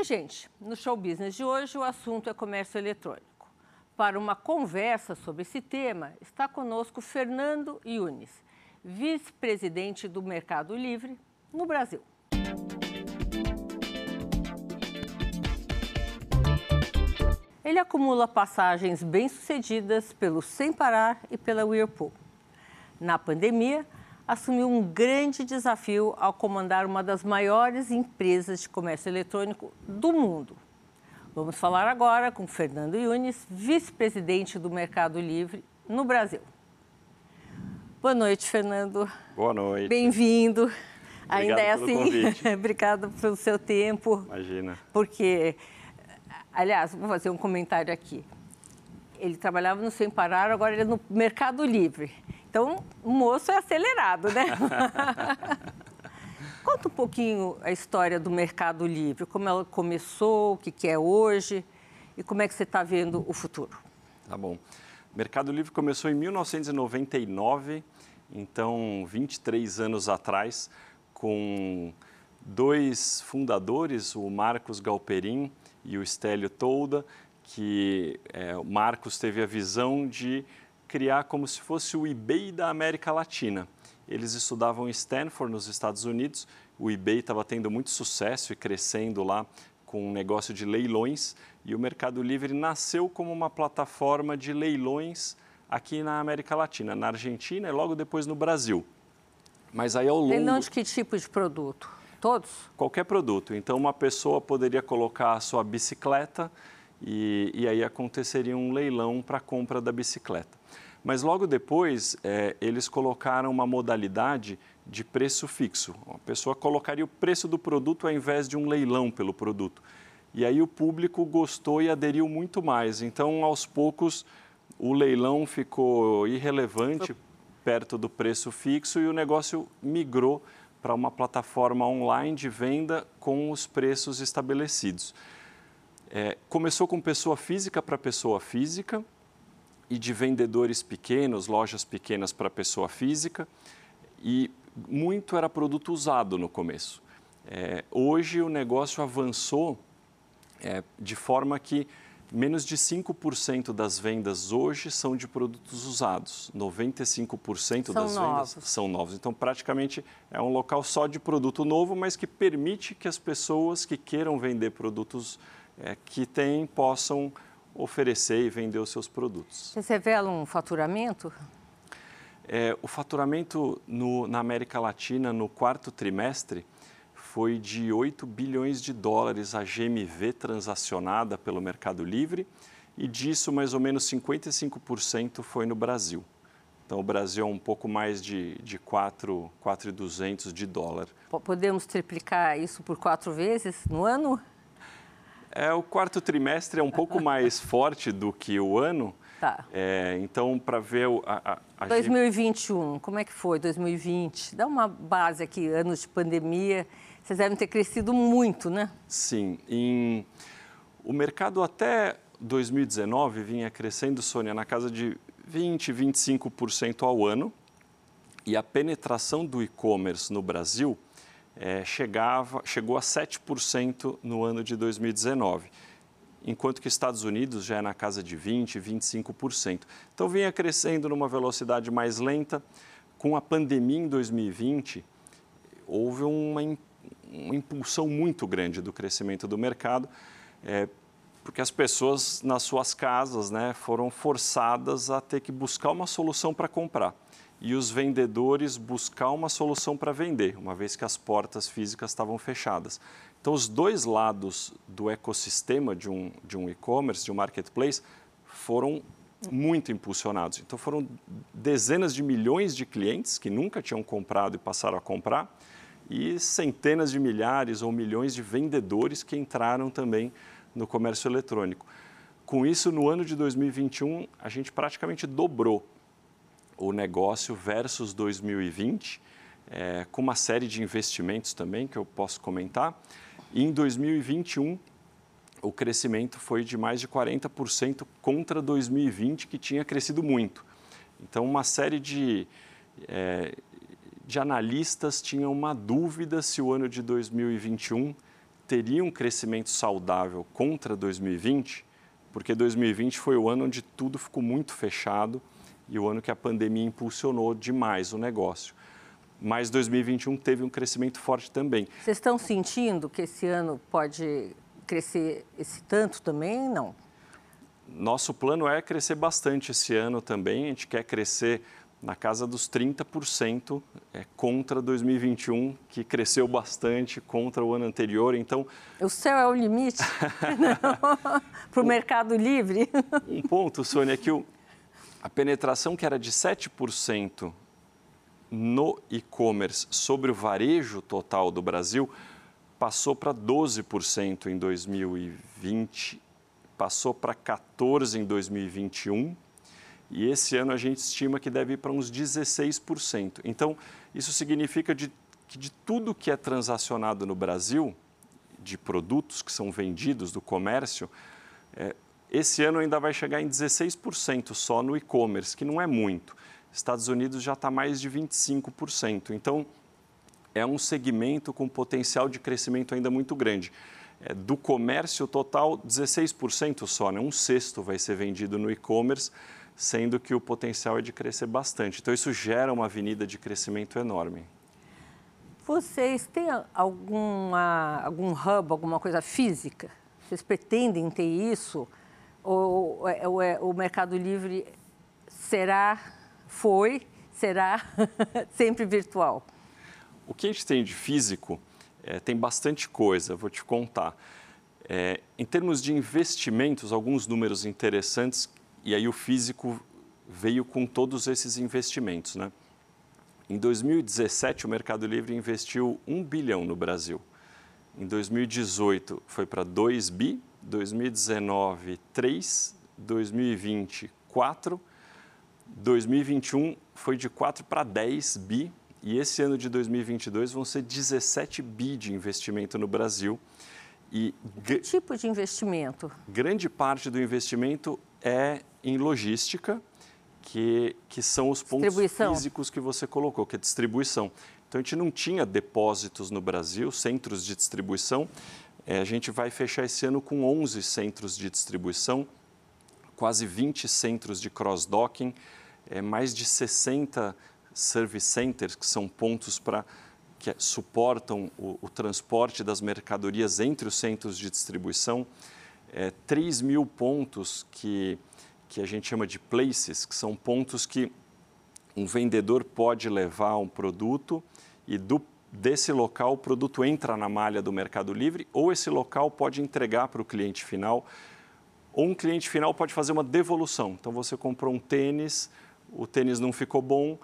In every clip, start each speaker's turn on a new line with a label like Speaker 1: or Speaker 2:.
Speaker 1: Oi, gente. No show business de hoje, o assunto é comércio eletrônico. Para uma conversa sobre esse tema, está conosco Fernando Yunes, vice-presidente do Mercado Livre no Brasil. Ele acumula passagens bem-sucedidas pelo Sem Parar e pela Whirlpool. Na pandemia, assumiu um grande desafio ao comandar uma das maiores empresas de comércio eletrônico do mundo. Vamos falar agora com Fernando Yunes, vice-presidente do Mercado Livre no Brasil. Boa noite, Fernando.
Speaker 2: Boa noite.
Speaker 1: Bem-vindo. Ainda é
Speaker 2: assim.
Speaker 1: Obrigado pelo seu tempo.
Speaker 2: Imagina.
Speaker 1: Porque Aliás, vou fazer um comentário aqui. Ele trabalhava no Sem Parar, agora ele é no Mercado Livre. Então, o moço é acelerado, né? Conta um pouquinho a história do Mercado Livre, como ela começou, o que, é hoje e como é que você está vendo o futuro.
Speaker 2: Tá bom. Mercado Livre começou em 1999, então 23 anos atrás, com dois fundadores, o Marcos Galperin e o Stélio Tolda, que é, o Marcos teve a visão de criar como se fosse o eBay da América Latina. Eles estudavam em Stanford, nos Estados Unidos. O eBay estava tendo muito sucesso e crescendo lá com um negócio de leilões. E o Mercado Livre nasceu como uma plataforma de leilões aqui na América Latina, na Argentina e logo depois no Brasil. Mas aí ao longo...
Speaker 1: Leilão de que tipo de produto? Todos?
Speaker 2: Qualquer produto. Então, uma pessoa poderia colocar a sua bicicleta e, e aí aconteceria um leilão para a compra da bicicleta. Mas logo depois, é, eles colocaram uma modalidade de preço fixo. A pessoa colocaria o preço do produto ao invés de um leilão pelo produto. E aí o público gostou e aderiu muito mais. Então, aos poucos, o leilão ficou irrelevante perto do preço fixo e o negócio migrou para uma plataforma online de venda com os preços estabelecidos. É, começou com pessoa física para pessoa física e de vendedores pequenos, lojas pequenas para pessoa física e muito era produto usado no começo. É, hoje o negócio avançou é, de forma que Menos de 5% das vendas hoje são de produtos usados. 95% são das novos. vendas são novos. Então, praticamente é um local só de produto novo, mas que permite que as pessoas que queiram vender produtos é, que têm possam oferecer e vender os seus produtos.
Speaker 1: Você revela um faturamento?
Speaker 2: É, o faturamento no, na América Latina no quarto trimestre foi de 8 bilhões de dólares a GMV transacionada pelo Mercado Livre e disso mais ou menos 55% foi no Brasil. Então o Brasil é um pouco mais de, de 4,200 de dólar.
Speaker 1: Podemos triplicar isso por quatro vezes no ano?
Speaker 2: É, o quarto trimestre é um pouco mais forte do que o ano.
Speaker 1: Tá.
Speaker 2: É, então, para ver a,
Speaker 1: a, a 2021, como é que foi 2020? Dá uma base aqui, anos de pandemia vocês devem ter crescido muito, né?
Speaker 2: Sim. Em... O mercado até 2019 vinha crescendo, Sônia, na casa de 20, 25% ao ano. E a penetração do e-commerce no Brasil é, chegava, chegou a 7% no ano de 2019 enquanto que Estados Unidos já é na casa de 20%, 25%. Então vinha crescendo numa velocidade mais lenta. Com a pandemia em 2020, houve uma uma impulsão muito grande do crescimento do mercado, é, porque as pessoas nas suas casas né, foram forçadas a ter que buscar uma solução para comprar e os vendedores buscar uma solução para vender, uma vez que as portas físicas estavam fechadas. Então, os dois lados do ecossistema de um, de um e-commerce, de um marketplace, foram muito impulsionados. Então, foram dezenas de milhões de clientes que nunca tinham comprado e passaram a comprar e centenas de milhares ou milhões de vendedores que entraram também no comércio eletrônico. Com isso, no ano de 2021, a gente praticamente dobrou o negócio versus 2020, é, com uma série de investimentos também que eu posso comentar. E em 2021, o crescimento foi de mais de 40% contra 2020, que tinha crescido muito. Então, uma série de, é, de analistas tinham uma dúvida se o ano de 2021 teria um crescimento saudável contra 2020, porque 2020 foi o ano onde tudo ficou muito fechado e o ano que a pandemia impulsionou demais o negócio. Mas 2021 teve um crescimento forte também.
Speaker 1: Vocês estão sentindo que esse ano pode crescer esse tanto também? Não.
Speaker 2: Nosso plano é crescer bastante esse ano também. A gente quer crescer na casa dos 30% é, contra 2021, que cresceu bastante contra o ano anterior. Então,
Speaker 1: o céu é o limite para o mercado livre.
Speaker 2: um ponto, Sônia, é que o, a penetração que era de 7% no e-commerce sobre o varejo total do Brasil passou para 12% em 2020, passou para 14% em 2021 e esse ano a gente estima que deve ir para uns 16%. Então, isso significa de, que de tudo que é transacionado no Brasil, de produtos que são vendidos do comércio, é, esse ano ainda vai chegar em 16% só no e-commerce, que não é muito. Estados Unidos já está mais de 25%. Então, é um segmento com potencial de crescimento ainda muito grande. É, do comércio total, 16% só, né? um sexto vai ser vendido no e-commerce sendo que o potencial é de crescer bastante. Então, isso gera uma avenida de crescimento enorme.
Speaker 1: Vocês têm alguma, algum hub, alguma coisa física? Vocês pretendem ter isso? Ou, ou é, o Mercado Livre será, foi, será sempre virtual?
Speaker 2: O que a gente tem de físico é, tem bastante coisa, vou te contar. É, em termos de investimentos, alguns números interessantes e aí o físico veio com todos esses investimentos. Né? Em 2017, o Mercado Livre investiu 1 bilhão no Brasil. Em 2018, foi para 2 bi. 2019, 3. 2020, 4. 2021 foi de 4 para 10 bi. E esse ano de 2022 vão ser 17 bi de investimento no Brasil.
Speaker 1: E que tipo de investimento?
Speaker 2: Grande parte do investimento é em logística, que, que são os pontos físicos que você colocou, que é distribuição. Então, a gente não tinha depósitos no Brasil, centros de distribuição. É, a gente vai fechar esse ano com 11 centros de distribuição, quase 20 centros de cross-docking, é, mais de 60 service centers, que são pontos para que suportam o, o, transporte das mercadorias entre os centros de distribuição, é, 3 mil pontos que que a gente chama de places, que são pontos que um vendedor pode levar um produto e do, desse local o produto entra na malha do Mercado Livre ou esse local pode entregar para o cliente final ou um cliente final pode fazer uma devolução. Então você comprou um tênis, o tênis não ficou bom,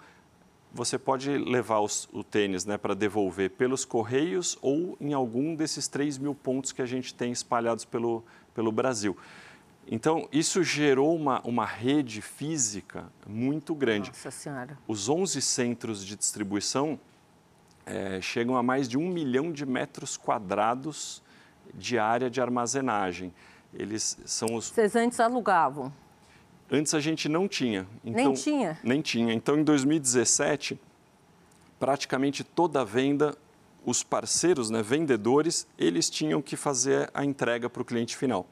Speaker 2: você pode levar os, o tênis né, para devolver pelos correios ou em algum desses 3 mil pontos que a gente tem espalhados pelo, pelo Brasil. Então, isso gerou uma, uma rede física muito grande.
Speaker 1: Nossa Senhora.
Speaker 2: Os 11 centros de distribuição é, chegam a mais de um milhão de metros quadrados de área de armazenagem. Eles são os...
Speaker 1: Vocês antes alugavam?
Speaker 2: Antes a gente não tinha.
Speaker 1: Então, nem tinha?
Speaker 2: Nem tinha. Então, em 2017, praticamente toda a venda, os parceiros, né, vendedores, eles tinham que fazer a entrega para o cliente final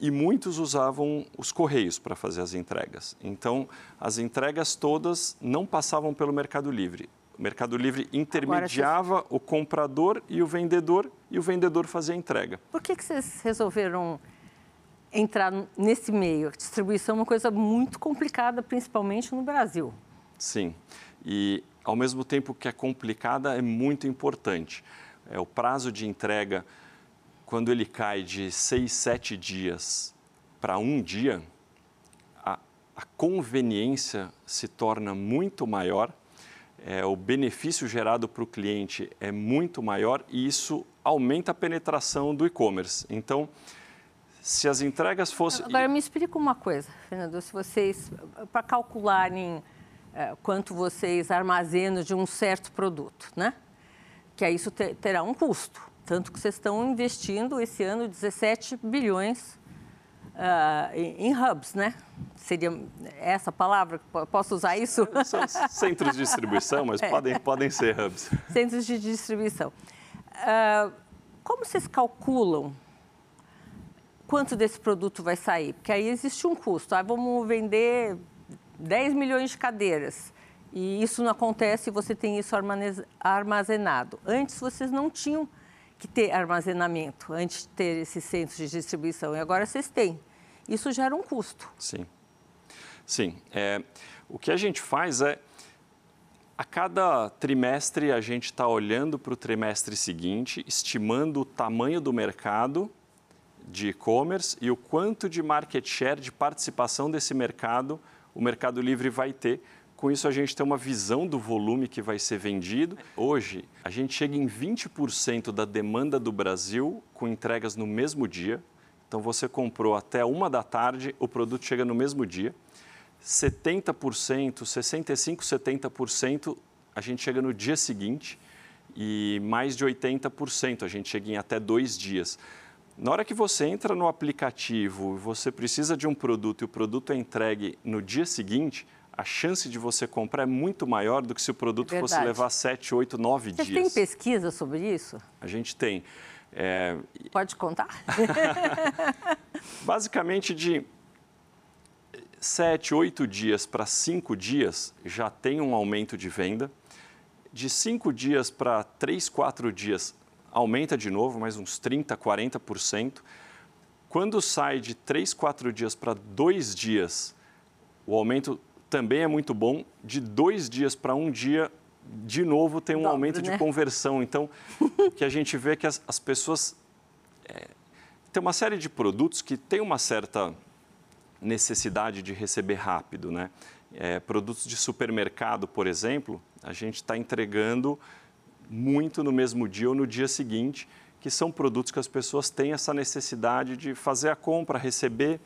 Speaker 2: e muitos usavam os correios para fazer as entregas. Então, as entregas todas não passavam pelo Mercado Livre. O Mercado Livre intermediava Agora, o comprador e o vendedor e o vendedor fazia a entrega.
Speaker 1: Por que, que vocês resolveram entrar nesse meio? A distribuição é uma coisa muito complicada, principalmente no Brasil.
Speaker 2: Sim, e ao mesmo tempo que é complicada, é muito importante. É, o prazo de entrega quando ele cai de seis, sete dias para um dia, a, a, conveniência se torna muito maior, é, o benefício gerado para o cliente é muito maior e isso aumenta a penetração do e-commerce. Então, se as entregas fossem.
Speaker 1: Agora, me explica uma coisa, Fernando. Se vocês, para calcularem é, quanto vocês armazenam de um certo produto, né? Que aí isso terá um custo. Tanto que vocês estão investindo esse ano 17 bilhões uh, em, hubs, né? Seria essa palavra? Posso usar isso?
Speaker 2: São centros de distribuição, mas é. podem, podem ser hubs.
Speaker 1: Centros de distribuição. Uh, Como vocês calculam quanto desse produto vai sair? Porque aí existe um custo. Ah, vamos vender 10 milhões de cadeiras. E isso não acontece se você tem isso armazenado. Antes vocês não tinham que ter armazenamento, antes de ter esses centros de distribuição. E agora vocês têm. Isso gera um custo.
Speaker 2: Sim. Sim. É, o que a gente faz é a cada trimestre, a gente está olhando para o trimestre seguinte, estimando o tamanho do mercado de e-commerce e o quanto de market share, de participação desse mercado, o Mercado Livre vai ter. Com isso, a gente tem uma visão do volume que vai ser vendido. Hoje, a gente chega em 20% da demanda do Brasil com entregas no mesmo dia. Então, você comprou até uma da tarde, o produto chega no mesmo dia. 70%, 65%, 70% a gente chega no dia seguinte e mais de 80% a gente chega em até dois dias. Na hora que você entra no aplicativo, você precisa de um produto e o produto é entregue no dia seguinte, a chance de você comprar é muito maior do que se o produto Verdade. fosse levar 7, 8, 9
Speaker 1: Você
Speaker 2: dias.
Speaker 1: Você tem pesquisa sobre isso?
Speaker 2: A gente tem. É...
Speaker 1: Pode contar?
Speaker 2: Basicamente, de sete, oito dias para cinco dias já tem um aumento de venda. De cinco dias para três, quatro dias aumenta de novo, mais uns 30%, 40%. Quando sai de três, quatro dias para dois dias, o aumento também é muito bom. De dois dias para um dia, de novo, tem um Dobro, aumento né? de conversão. Então, que a gente vê é que as, as pessoas. É, tem uma série de produtos que tem uma certa necessidade de receber rápido. Né? É, produtos de supermercado, por exemplo, a gente está entregando muito no mesmo dia ou no dia seguinte, que são produtos que as pessoas têm essa necessidade de fazer a compra, receber.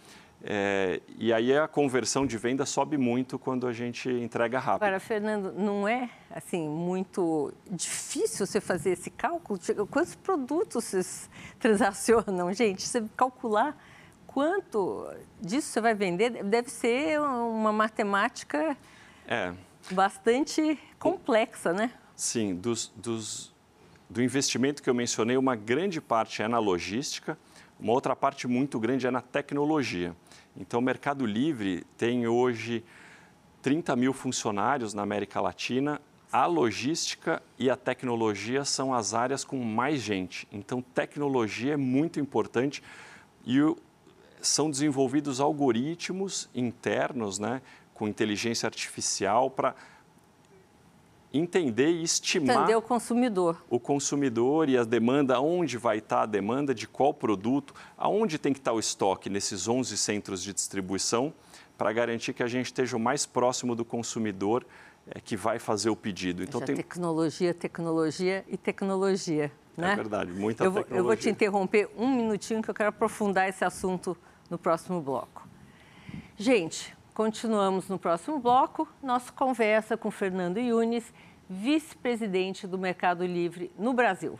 Speaker 2: É, e aí a conversão de venda sobe muito quando a gente entrega rápido.
Speaker 1: Agora, Fernando, não é assim muito difícil você fazer esse cálculo? Quantos produtos vocês transacionam, gente? Você calcular quanto disso você vai vender deve ser uma matemática é. bastante complexa, né?
Speaker 2: Sim, dos, dos, do investimento que eu mencionei, uma grande parte é na logística, uma outra parte muito grande é na tecnologia. Então, o Mercado Livre tem hoje 30 mil funcionários na América Latina. A logística e a tecnologia são as áreas com mais gente. Então, tecnologia é muito importante e são desenvolvidos algoritmos internos, né, com inteligência artificial para entender e estimar
Speaker 1: entender o consumidor.
Speaker 2: O consumidor e a demanda, onde vai estar a demanda de qual produto, aonde tem que estar o estoque nesses 11 centros de distribuição, para garantir que a gente esteja o mais próximo do consumidor é, que vai fazer o pedido.
Speaker 1: Então tem tecnologia, tecnologia e tecnologia. Né?
Speaker 2: É verdade, muita
Speaker 1: eu
Speaker 2: tecnologia.
Speaker 1: eu vou te interromper um minutinho que eu quero aprofundar esse assunto no próximo bloco. Gente, continuamos no próximo bloco. Nossa conversa com Fernando Yunes, vice-presidente do Mercado Livre no Brasil.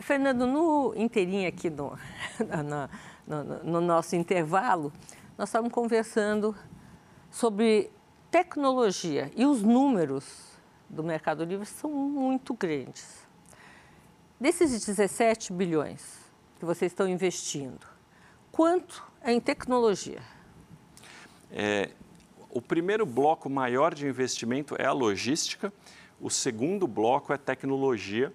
Speaker 1: Fernando, no inteirinho aqui no, no, no, no nosso intervalo, nós estávamos conversando sobre tecnologia e os números do Mercado Livre são muito grandes. Desses 17 bilhões que vocês estão investindo, quanto é em tecnologia?
Speaker 2: É, o primeiro bloco maior de investimento é a logística, o segundo bloco é tecnologia,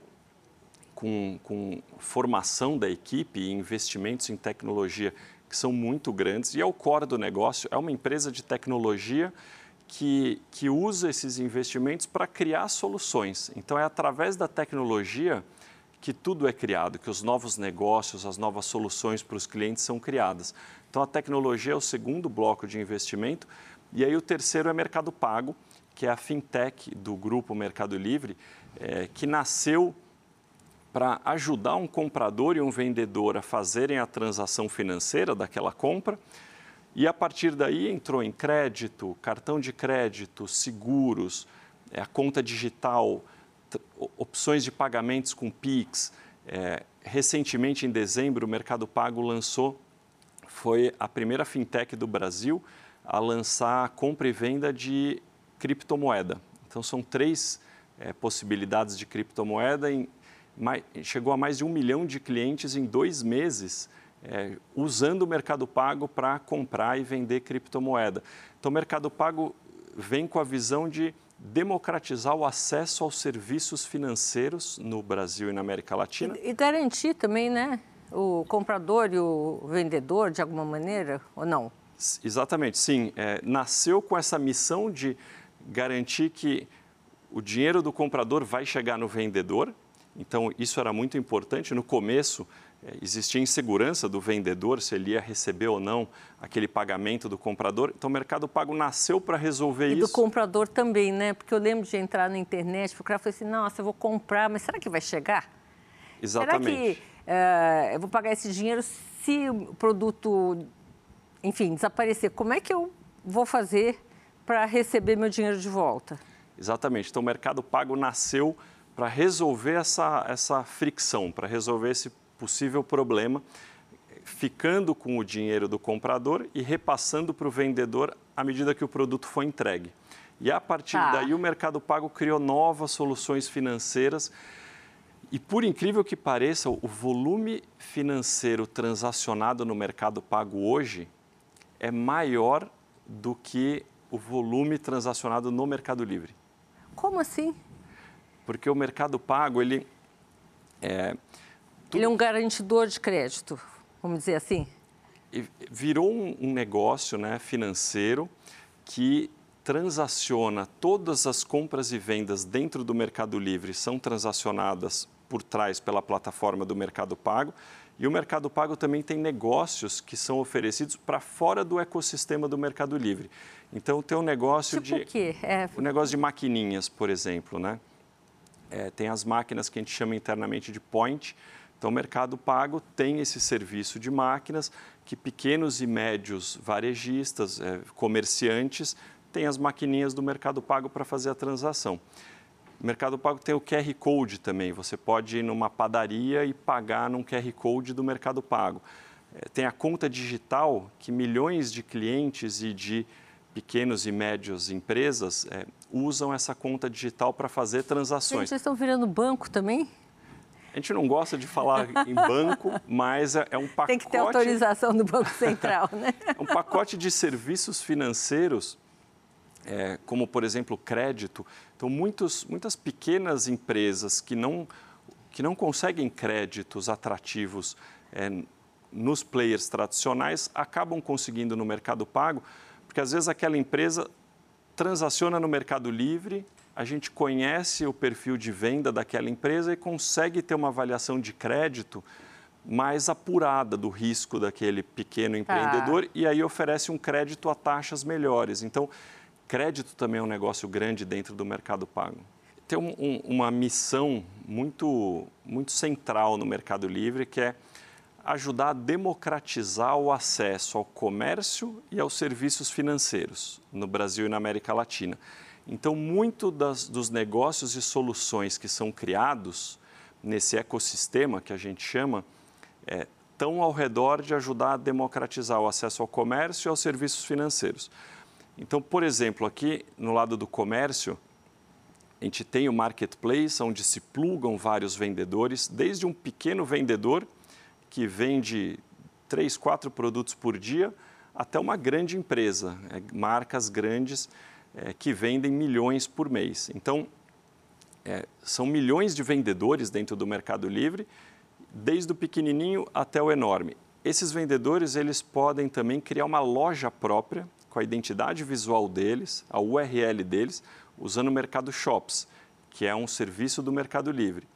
Speaker 2: com, com formação da equipe e investimentos em tecnologia que são muito grandes, e é o core do negócio, é uma empresa de tecnologia que, que usa esses investimentos para criar soluções. Então, é através da tecnologia que tudo é criado, que os novos negócios, as novas soluções para os clientes são criadas. Então, a tecnologia é o segundo bloco de investimento. E aí, o terceiro é Mercado Pago, que é a fintech do grupo Mercado Livre, é, que nasceu para ajudar um comprador e um vendedor a fazerem a transação financeira daquela compra. E a partir daí entrou em crédito, cartão de crédito, seguros, é, a conta digital, opções de pagamentos com Pix. É, recentemente, em dezembro, o Mercado Pago lançou, foi a primeira fintech do Brasil a lançar compra e venda de criptomoeda. Então, são três é, possibilidades de criptomoeda. Em, mais, chegou a mais de um milhão de clientes em dois meses é, usando o Mercado Pago para comprar e vender criptomoeda. Então, o Mercado Pago vem com a visão de democratizar o acesso aos serviços financeiros no Brasil e na América Latina.
Speaker 1: E, e garantir também, né? O comprador e o vendedor, de alguma maneira, ou não?
Speaker 2: Exatamente, sim. É, nasceu com essa missão de garantir que o dinheiro do comprador vai chegar no vendedor. Então, isso era muito importante. No começo, existia insegurança do vendedor se ele ia receber ou não aquele pagamento do comprador. Então, o Mercado Pago nasceu para resolver
Speaker 1: e
Speaker 2: isso.
Speaker 1: E do comprador também, né? Porque eu lembro de entrar na internet, procurar falei assim, nossa, eu vou comprar, mas será que vai chegar?
Speaker 2: Exatamente.
Speaker 1: Será que uh, eu vou pagar esse dinheiro se o produto, enfim, desaparecer? Como é que eu vou fazer para receber meu dinheiro de volta?
Speaker 2: Exatamente. Então, o Mercado Pago nasceu para resolver essa, essa fricção, para resolver esse possível problema, ficando com o dinheiro do comprador e repassando para o vendedor à medida que o produto foi entregue. E a partir ah. daí o Mercado Pago criou novas soluções financeiras. E por incrível que pareça, o volume financeiro transacionado no Mercado Pago hoje é maior do que o volume transacionado no Mercado Livre.
Speaker 1: Como assim?
Speaker 2: Porque o Mercado Pago, ele é,
Speaker 1: ele é um garantidor de crédito, vamos dizer assim?
Speaker 2: Virou um, negócio né, financeiro que transaciona todas as compras e vendas dentro do Mercado Livre são transacionadas por trás pela plataforma do Mercado Pago. E o Mercado Pago também tem negócios que são oferecidos para fora do ecossistema do Mercado Livre. Então tem um negócio
Speaker 1: tipo
Speaker 2: de.
Speaker 1: O quê? É...
Speaker 2: O negócio de maquininhas, por exemplo, né? É, tem as máquinas que a gente chama internamente de point, então, o Mercado Pago tem esse serviço de máquinas que pequenos e médios varejistas, é, comerciantes, têm as maquininhas do Mercado Pago para fazer a transação. O Mercado Pago tem o QR Code também. Você pode ir numa padaria e pagar num QR Code do Mercado Pago. É, tem a conta digital que milhões de clientes e de pequenos e médios empresas é, usam essa conta digital para fazer transações.
Speaker 1: Vocês estão virando banco também?
Speaker 2: A gente não gosta de falar em banco, mas é, é um pacote.
Speaker 1: Tem que ter autorização do Banco Central, né?
Speaker 2: É um pacote de serviços financeiros, é, como, por exemplo, crédito. Então, muitos, muitas pequenas empresas que não, que não conseguem créditos atrativos é, nos players tradicionais acabam conseguindo no Mercado Pago, porque às vezes aquela empresa transaciona no Mercado Livre a gente conhece o perfil de venda daquela empresa e consegue ter uma avaliação de crédito mais apurada do risco daquele pequeno tá. empreendedor ah. e aí oferece um crédito a taxas melhores. Então, crédito também é um negócio grande dentro do mercado pago. Tem um, um, uma missão muito, muito central no Mercado Livre que é ajudar a democratizar o acesso ao comércio e aos serviços financeiros no Brasil e na América Latina. Então, muito das, dos negócios e soluções que são criados nesse ecossistema que a gente chama é, estão ao redor de ajudar a democratizar o acesso ao comércio e aos serviços financeiros. Então, por exemplo, aqui no lado do comércio, a gente tem o marketplace, onde se plugam vários vendedores, desde um pequeno vendedor que vende três, quatro produtos por dia, até uma grande empresa, é, marcas grandes é, que vendem milhões por mês. Então, é, são milhões de vendedores dentro do Mercado Livre, desde o pequenininho até o enorme. Esses vendedores eles podem também criar uma loja própria com a identidade visual deles, a URL deles, usando o Mercado Shops, que é um serviço do Mercado Livre.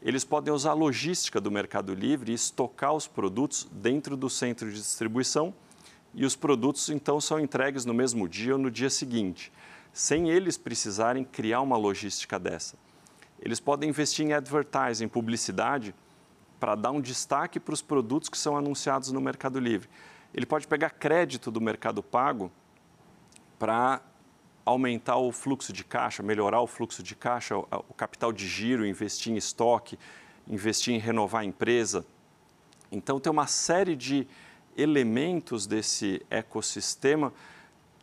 Speaker 2: Eles podem usar a logística do Mercado Livre e estocar os produtos dentro do centro de distribuição e os produtos então são entregues no mesmo dia ou no dia seguinte, sem eles precisarem criar uma logística dessa. Eles podem investir em advertising, publicidade, para dar um destaque para os produtos que são anunciados no Mercado Livre. Ele pode pegar crédito do Mercado Pago para aumentar o fluxo de caixa, melhorar o fluxo de caixa, o capital de giro, investir em estoque, investir em renovar a empresa. Então, tem uma série de elementos desse ecossistema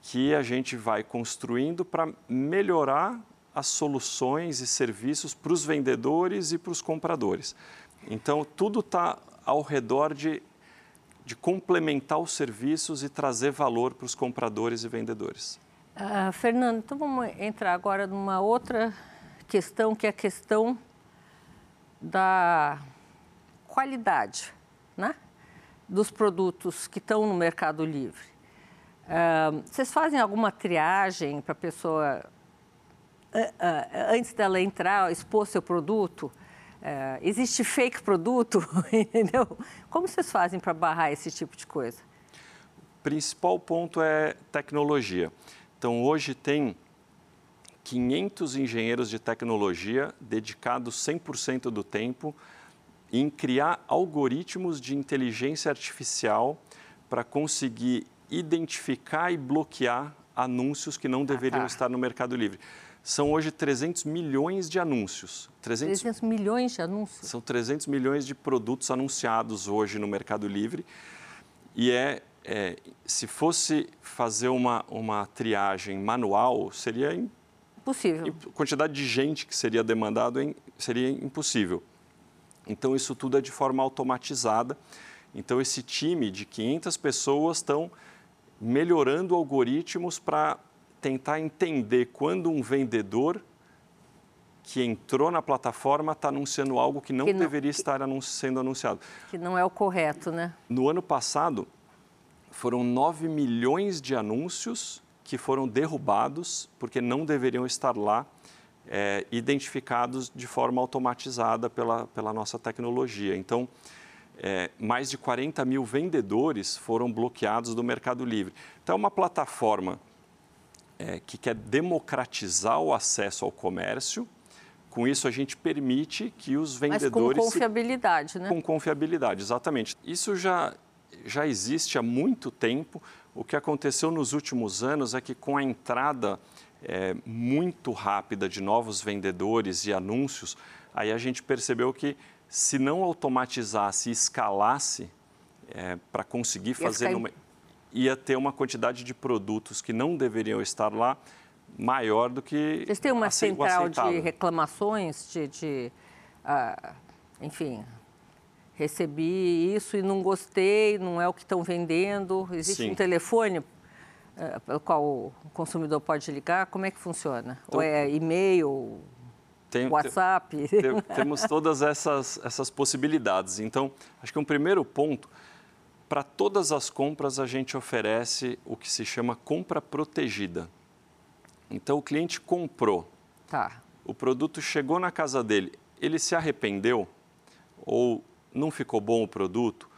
Speaker 2: que a gente vai construindo para melhorar as soluções e serviços para os vendedores e para os compradores. Então, tudo está ao redor de, de complementar os serviços e trazer valor para os compradores e vendedores.
Speaker 1: Uh, Fernando, então vamos entrar agora numa outra questão, que é a questão da qualidade né? Dos produtos que estão no Mercado Livre. Uh, vocês fazem alguma triagem para a pessoa, uh, uh, antes dela entrar, expor seu produto? existe fake produto? Entendeu? Como vocês fazem para barrar esse tipo de coisa?
Speaker 2: O principal ponto é tecnologia. Então, hoje tem 500 engenheiros de tecnologia dedicados 100% do tempo em criar algoritmos de inteligência artificial para conseguir identificar e bloquear anúncios que não deveriam ah, tá. estar no Mercado Livre. São hoje 300 milhões de anúncios.
Speaker 1: 300, 300 milhões de anúncios?
Speaker 2: São 300 milhões de produtos anunciados hoje no Mercado Livre. E é, é se fosse fazer uma, uma triagem manual, seria
Speaker 1: impossível.
Speaker 2: A quantidade de gente que seria demandado seria impossível. Então, isso tudo é de forma automatizada. Então, esse time de 500 pessoas estão melhorando algoritmos para tentar entender quando um vendedor que entrou na plataforma está anunciando algo que não, que não deveria que, estar anunci sendo anunciado.
Speaker 1: Que não é o correto, né?
Speaker 2: No ano passado, foram 9 milhões de anúncios que foram derrubados porque não deveriam estar lá, é, identificados de forma automatizada pela, pela nossa tecnologia. Então, é, mais de 40 mil vendedores foram bloqueados do Mercado Livre. Então, é uma plataforma é, que quer democratizar o acesso ao comércio. Com isso, a gente permite que os vendedores.
Speaker 1: Mas com confiabilidade,
Speaker 2: se...
Speaker 1: né?
Speaker 2: Com confiabilidade, exatamente. Isso já, já existe há muito tempo. O que aconteceu nos últimos anos é que, com a entrada é, muito rápida de novos vendedores e anúncios, aí a gente percebeu que se não automatizasse e escalasse é, para conseguir fazer, numa, ia ter uma quantidade de produtos que não deveriam estar lá maior do que.
Speaker 1: Vocês têm uma central de reclamações, de, de uh, enfim, recebi isso e não gostei, não é o que estão vendendo. Existe Sim. um telefone pelo qual o consumidor pode ligar? Como é que funciona? Então, Ou é e-mail? Tem, WhatsApp.
Speaker 2: Tem, temos todas essas, essas possibilidades. Então, acho que um primeiro ponto, para todas as compras a gente oferece o que se chama compra protegida. Então, o cliente comprou.
Speaker 1: Tá.
Speaker 2: O produto chegou na casa dele, ele se arrependeu ou não ficou bom o produto,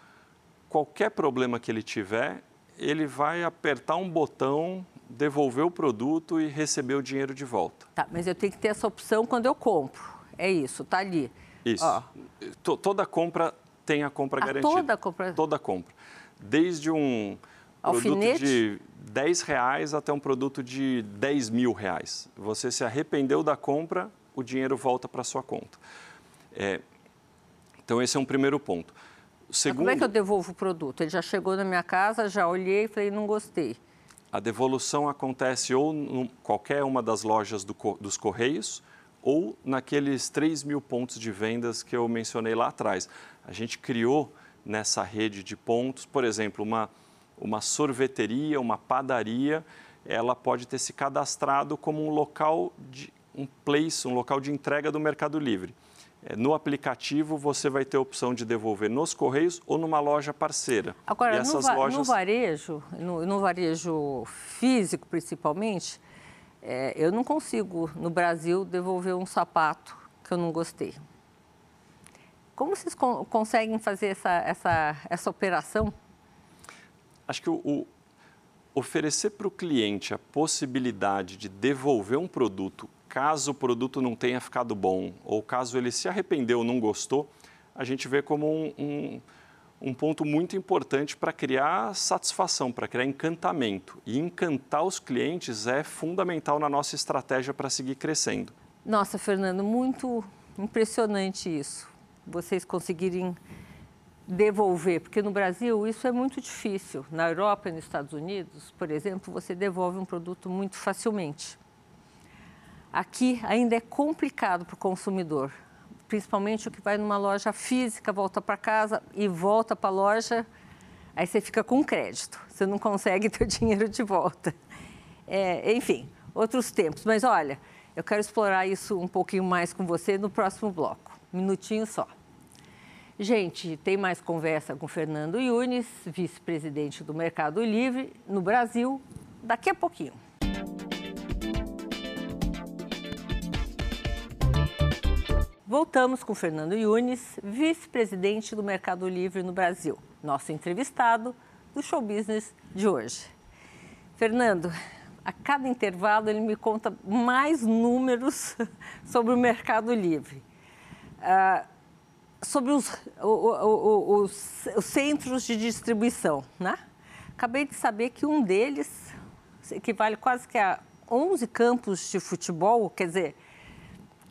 Speaker 2: qualquer problema que ele tiver, ele vai apertar um botão devolver o produto e receber o dinheiro de volta.
Speaker 1: Tá, mas eu tenho que ter essa opção quando eu compro. É isso, tá ali.
Speaker 2: Isso. Toda compra tem a compra
Speaker 1: a
Speaker 2: garantida.
Speaker 1: Toda compra.
Speaker 2: Toda compra. Desde um Alfinete? produto de 10 reais até um produto de 10 mil reais. Você se arrependeu da compra, o dinheiro volta para sua conta. É, então esse é um primeiro ponto.
Speaker 1: Segundo, como é que eu devolvo o produto? Ele já chegou na minha casa, já olhei e falei, não gostei.
Speaker 2: A devolução acontece ou em qualquer uma das lojas do, dos Correios ou naqueles 3 mil pontos de vendas que eu mencionei lá atrás. A gente criou nessa rede de pontos, por exemplo, uma, uma sorveteria, uma padaria, ela pode ter se cadastrado como um local de um place, um local de entrega do Mercado Livre. É, no aplicativo você vai ter a opção de devolver nos correios ou numa loja parceira.
Speaker 1: Agora, no, va lojas... no, varejo, no, no, varejo físico principalmente, é, eu não consigo no Brasil devolver um sapato que eu não gostei. Como vocês con conseguem fazer essa, essa, essa operação?
Speaker 2: Acho que o, o oferecer para o cliente a possibilidade de devolver um produto caso o produto não tenha ficado bom ou caso ele se arrependeu, não gostou, a gente vê como um, um, um ponto muito importante para criar satisfação, para criar encantamento. E encantar os clientes é fundamental na nossa estratégia para seguir crescendo.
Speaker 1: Nossa, Fernando, muito impressionante isso. Vocês conseguirem devolver, porque no Brasil isso é muito difícil. Na Europa e nos Estados Unidos, por exemplo, você devolve um produto muito facilmente. Aqui ainda é complicado para o consumidor, principalmente o que vai numa loja física, volta para casa e volta para a loja, aí você fica com crédito, você não consegue ter o dinheiro de volta. É, enfim, outros tempos. Mas olha, eu quero explorar isso um pouquinho mais com você no próximo bloco. Minutinho só. Gente, tem mais conversa com Fernando Yunes, vice-presidente do Mercado Livre no Brasil, daqui a pouquinho. Voltamos com Fernando Yunes, vice-presidente do Mercado Livre no Brasil, nosso entrevistado do show business de hoje. Fernando, a cada intervalo ele me conta mais números sobre o Mercado Livre. Uh, sobre os, os, os, centros de distribuição, né? Acabei de saber que um deles equivale quase que a 11 campos de futebol, quer dizer,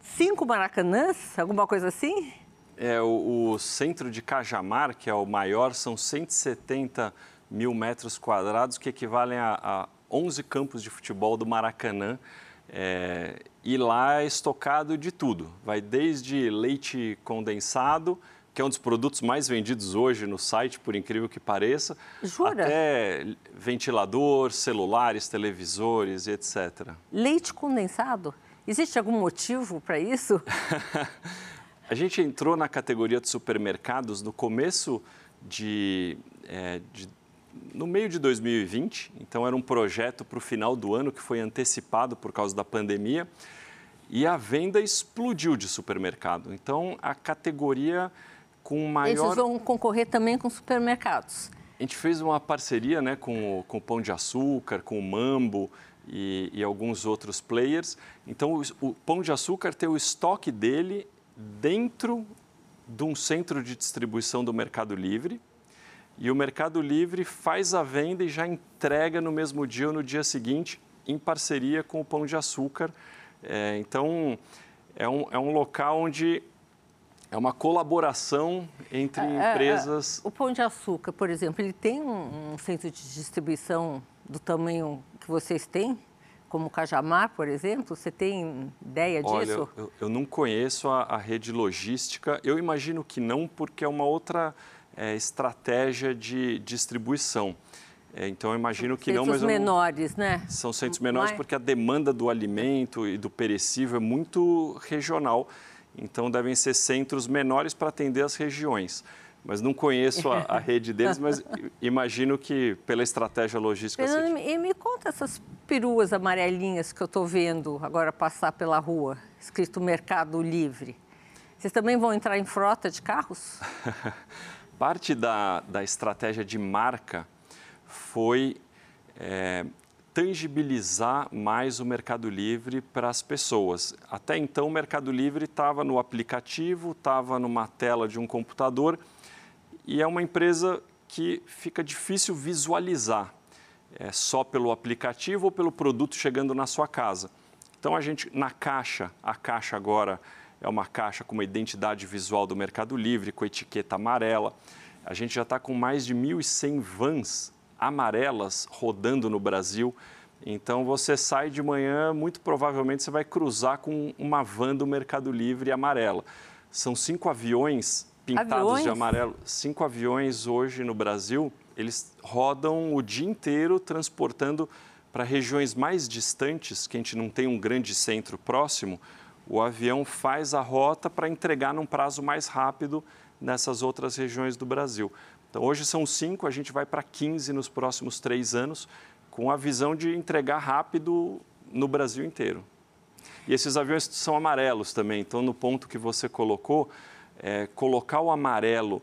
Speaker 1: cinco maracanãs, alguma coisa assim?
Speaker 2: É, o, o, centro de Cajamar, que é o maior, são 170 mil metros quadrados, que equivalem a, a 11 campos de futebol do Maracanã. É, e lá é estocado de tudo. Vai desde leite condensado, que é um dos produtos mais vendidos hoje no site, por incrível que pareça,
Speaker 1: Jura?
Speaker 2: até ventilador, celulares, televisores, etc.
Speaker 1: Leite condensado? Existe algum motivo para isso?
Speaker 2: A gente entrou na categoria de supermercados no começo de, é, de no meio de 2020, então era um projeto para o final do ano que foi antecipado por causa da pandemia e a venda explodiu de supermercado. Então a categoria com maior.
Speaker 1: Eles vão concorrer também com supermercados.
Speaker 2: A gente fez uma parceria né, com, com o Pão de Açúcar, com o Mambo e, e alguns outros players. Então o, o Pão de Açúcar tem o estoque dele dentro de um centro de distribuição do Mercado Livre e o Mercado Livre faz a venda e já entrega no mesmo dia ou no dia seguinte, em parceria com o Pão de Açúcar. É, então, é um, é um local onde é uma colaboração entre é, é, empresas.
Speaker 1: o Pão de Açúcar, por exemplo, ele tem um, um, centro de distribuição do tamanho que vocês têm? Como o Cajamar, por exemplo? Você tem ideia
Speaker 2: Olha,
Speaker 1: disso?
Speaker 2: Eu, eu não conheço a, a rede logística. Eu imagino que não, porque é uma outra é, estratégia de distribuição. É, então, eu imagino que
Speaker 1: centros
Speaker 2: não, mas...
Speaker 1: menores, né?
Speaker 2: São centros menores porque a demanda do alimento e do perecível é muito regional. Então, devem ser centros menores para atender as regiões. Mas não conheço a, a rede deles, mas imagino que pela estratégia logística...
Speaker 1: Fernando, e me conta essas peruas amarelinhas que eu estou vendo agora passar pela rua, escrito Mercado Livre. Vocês também vão entrar em frota de carros?
Speaker 2: Parte da, da estratégia de marca foi é, tangibilizar mais o Mercado Livre para as pessoas. Até então, o Mercado Livre estava no aplicativo, estava numa tela de um computador e é uma empresa que fica difícil visualizar é, só pelo aplicativo ou pelo produto chegando na sua casa. Então, a gente, na caixa, a caixa agora é uma caixa com uma identidade visual do Mercado Livre, com etiqueta amarela. A gente já está com mais de 1.100 vans amarelas rodando no Brasil. Então você sai de manhã, muito provavelmente você vai cruzar com uma van do Mercado Livre amarela. São cinco aviões pintados
Speaker 1: aviões?
Speaker 2: de amarelo. Cinco aviões hoje no Brasil, eles rodam o dia inteiro transportando para regiões mais distantes, que a gente não tem um grande centro próximo, o avião faz a rota para entregar num prazo mais rápido nessas outras regiões do Brasil. Então, hoje são cinco, a gente vai para 15 nos próximos três anos, com a visão de entregar rápido no Brasil inteiro. E esses aviões são amarelos também, então, no ponto que você colocou, é, colocar o amarelo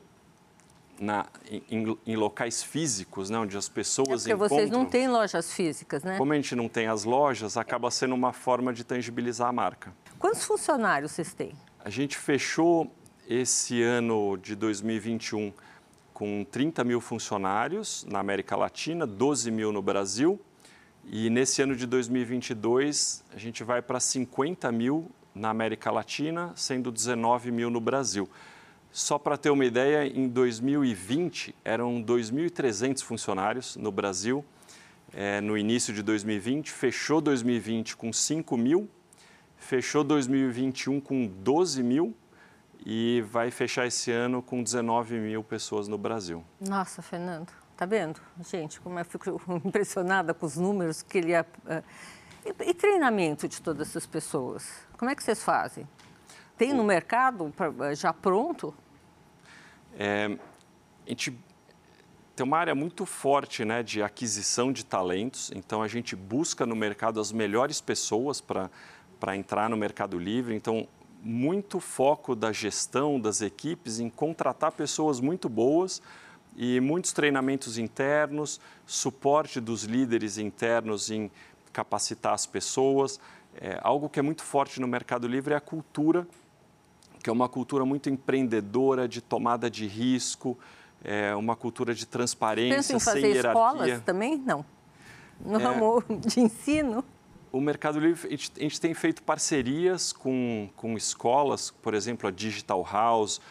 Speaker 2: na, em, em, locais físicos, né, onde as pessoas é
Speaker 1: porque
Speaker 2: encontram...
Speaker 1: vocês não têm lojas físicas, né?
Speaker 2: Como a gente não tem as lojas, acaba sendo uma forma de tangibilizar a marca.
Speaker 1: Quantos funcionários vocês têm?
Speaker 2: A gente fechou esse ano de 2021 com 30 mil funcionários na América Latina, 12 mil no Brasil. E nesse ano de 2022, a gente vai para 50 mil na América Latina, sendo 19 mil no Brasil. Só para ter uma ideia, em 2020 eram 2.300 funcionários no Brasil. É, no início de 2020, fechou 2020 com 5 mil, fechou 2021 com 12 mil e vai fechar esse ano com 19 mil pessoas no Brasil.
Speaker 1: Nossa, Fernando, tá vendo? Gente, como eu fico impressionada com os números que ele... Uh, e, e, treinamento de todas essas pessoas? Como é que vocês fazem? Tem no mercado pra, já pronto?
Speaker 2: É, a gente tem uma área muito forte né, de aquisição de talentos, então a gente busca no mercado as melhores pessoas para entrar no Mercado Livre. Então, muito foco da gestão das equipes em contratar pessoas muito boas e muitos treinamentos internos, suporte dos líderes internos em capacitar as pessoas. É, algo que é muito forte no Mercado Livre é a cultura, que é uma cultura muito empreendedora, de tomada de risco, é uma cultura de transparência, Pensa
Speaker 1: em fazer
Speaker 2: sem hierarquia.
Speaker 1: escolas também? Não. No é, ramo de ensino?
Speaker 2: O Mercado Livre, a gente, a gente, tem feito parcerias com, com escolas, por exemplo, a Digital House,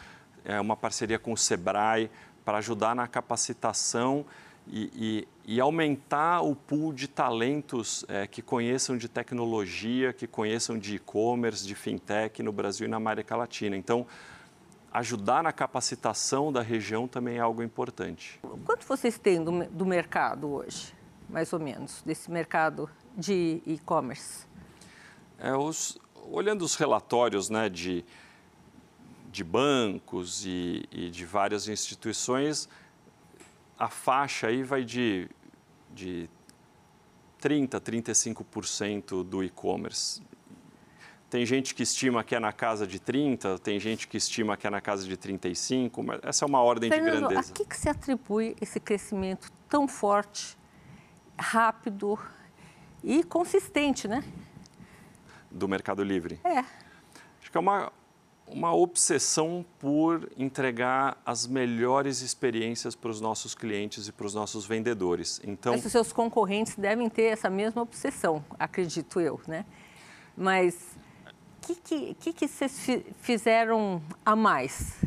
Speaker 2: é uma parceria com o Sebrae, para ajudar na capacitação e, e, e aumentar o pool de talentos é, que conheçam de tecnologia, que conheçam de e-commerce, de fintech no Brasil e na América Latina. Então, ajudar na capacitação da região também é algo importante.
Speaker 1: Quanto vocês têm do, do mercado hoje, mais ou menos, desse mercado de e-commerce?
Speaker 2: É, olhando os relatórios né, de, de bancos e, e, de várias instituições, a faixa aí vai de, de 30%, 35% do e-commerce. Tem gente que estima que é na casa de 30, tem gente que estima que é na casa de 35, mas essa é uma ordem
Speaker 1: Fernando,
Speaker 2: de grandeza.
Speaker 1: A que, que se atribui esse crescimento tão forte, rápido e consistente, né?
Speaker 2: Do Mercado Livre?
Speaker 1: É.
Speaker 2: Acho que é uma, uma obsessão por entregar as melhores experiências para os nossos clientes e para os nossos vendedores.
Speaker 1: Então, Mas os seus concorrentes devem ter essa mesma obsessão, acredito eu, né? Mas que, que, que, que vocês fizeram a mais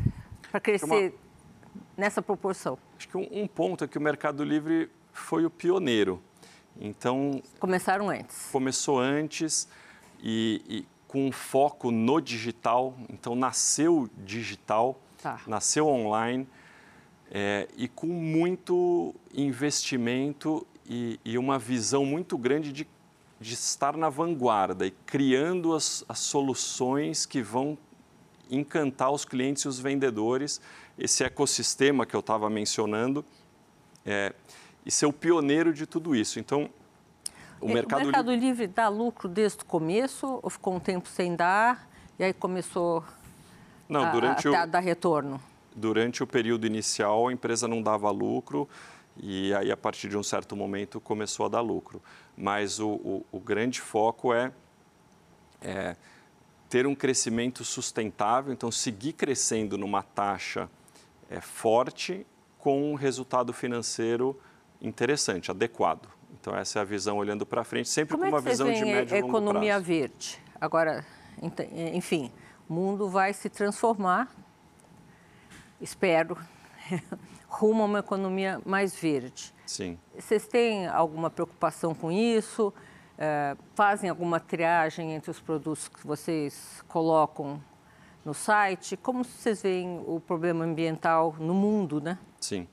Speaker 1: para crescer uma... nessa proporção?
Speaker 2: Acho que um, um, ponto é que o Mercado Livre foi o pioneiro. Então.
Speaker 1: Começaram antes.
Speaker 2: Começou antes e, e com foco no digital. Então, nasceu digital, tá. nasceu online é, e com muito investimento e, e uma visão muito grande de de estar na vanguarda e criando as, as soluções que vão encantar os clientes e os vendedores, esse ecossistema que eu estava mencionando, é, e ser o pioneiro de tudo isso. Então,
Speaker 1: o, é, mercado, o mercado Livre... Livre dá lucro desde o começo ou ficou um tempo sem dar e aí começou
Speaker 2: não, a, durante
Speaker 1: a,
Speaker 2: a
Speaker 1: dar retorno?
Speaker 2: Durante o período inicial, a empresa não dava lucro e aí, a partir de um certo momento, começou a dar lucro mas o, o, o grande foco é, é, ter um crescimento sustentável, então seguir crescendo numa taxa é, forte com um resultado financeiro interessante, adequado. Então essa é a visão olhando para frente, sempre
Speaker 1: Como
Speaker 2: com uma
Speaker 1: é
Speaker 2: visão de médio
Speaker 1: e longo economia prazo. verde. Agora, enfim, o mundo vai se transformar, espero, rumo a uma economia mais verde.
Speaker 2: Sim.
Speaker 1: Vocês têm alguma preocupação com isso? É, fazem alguma triagem entre os produtos que vocês colocam no site? Como vocês veem o problema ambiental no mundo, né?
Speaker 2: Sim.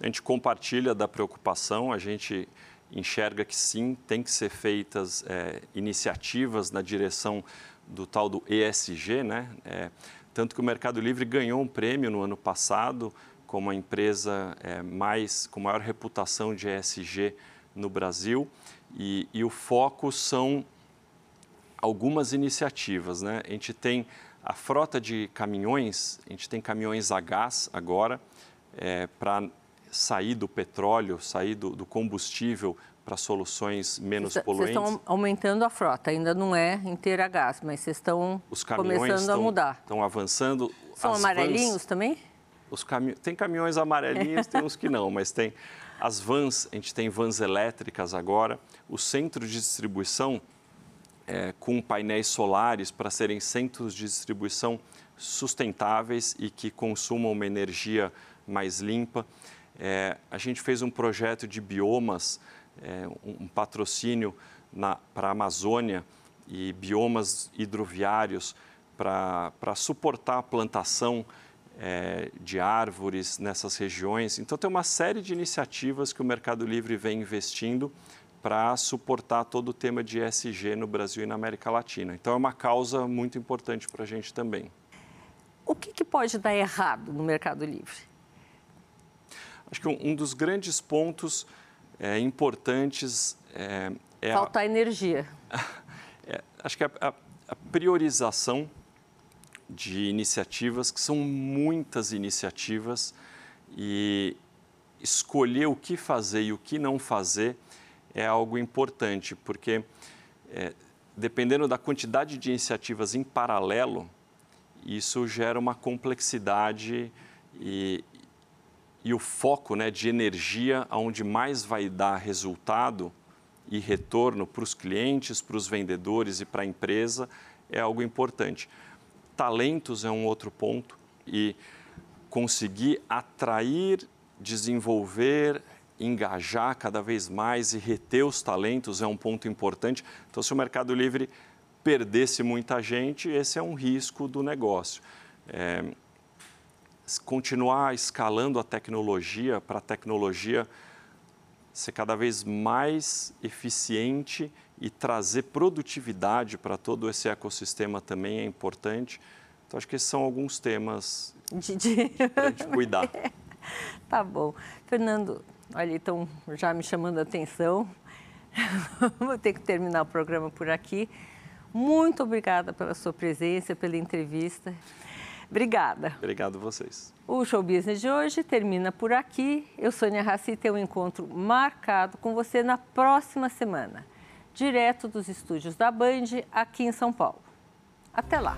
Speaker 2: A gente compartilha da preocupação, a gente enxerga que sim, tem que ser feitas é, iniciativas na direção do tal do ESG, né? É, tanto que o Mercado Livre ganhou um prêmio no ano passado como a empresa é, mais com maior reputação de ESG no Brasil e, e, o foco são algumas iniciativas. Né? A gente tem a frota de caminhões, a gente tem caminhões a gás agora é, para sair do petróleo, sair do, do combustível para soluções menos
Speaker 1: Cês,
Speaker 2: poluentes.
Speaker 1: Vocês estão aumentando a frota, ainda não é inteira a gás, mas vocês estão começando estão, a mudar.
Speaker 2: Estão avançando.
Speaker 1: São amarelinhos vans, também?
Speaker 2: Os cami... Tem caminhões amarelinhos, tem uns que não, mas tem as vans, a gente tem vans elétricas agora, o centro de distribuição é, com painéis solares para serem centros de distribuição sustentáveis e que consumam uma energia mais limpa. É, a gente fez um projeto de biomas, é, um, um patrocínio para a Amazônia, e biomas hidroviários para suportar a plantação é, de árvores nessas regiões. Então, tem uma série de iniciativas que o Mercado Livre vem investindo para suportar todo o tema de ESG no Brasil e na América Latina. Então, é uma causa muito importante para a gente também.
Speaker 1: O que, que, pode dar errado no Mercado Livre?
Speaker 2: Acho que um, um dos grandes pontos é, importantes é,
Speaker 1: é Faltar a, energia.
Speaker 2: É, acho que a, a, a priorização de iniciativas, que são muitas iniciativas, e escolher o que fazer e o que não fazer é algo importante, porque é, dependendo da quantidade de iniciativas em paralelo, isso gera uma complexidade e, e o foco né, de energia onde mais vai dar resultado e retorno para os clientes, para os vendedores e para a empresa é algo importante. Talentos é um outro ponto e conseguir atrair, desenvolver, engajar cada vez mais e reter os talentos é um ponto importante. Então, se o Mercado Livre perdesse muita gente, esse é um risco do negócio. É, continuar escalando a tecnologia para a tecnologia ser cada vez mais eficiente e trazer produtividade para todo esse ecossistema também é importante. Então, acho que esses são alguns temas de, para a gente cuidar.
Speaker 1: tá bom. Fernando, olha, estão já me chamando a atenção. Vou ter que terminar o programa por aqui. Muito obrigada pela sua presença, pela entrevista. Obrigada.
Speaker 2: Obrigado a vocês.
Speaker 1: O Show Business de hoje termina por aqui. Eu, Sônia Raci, tenho um encontro marcado com você na próxima semana direto dos estúdios da Band aqui em São Paulo. Até lá!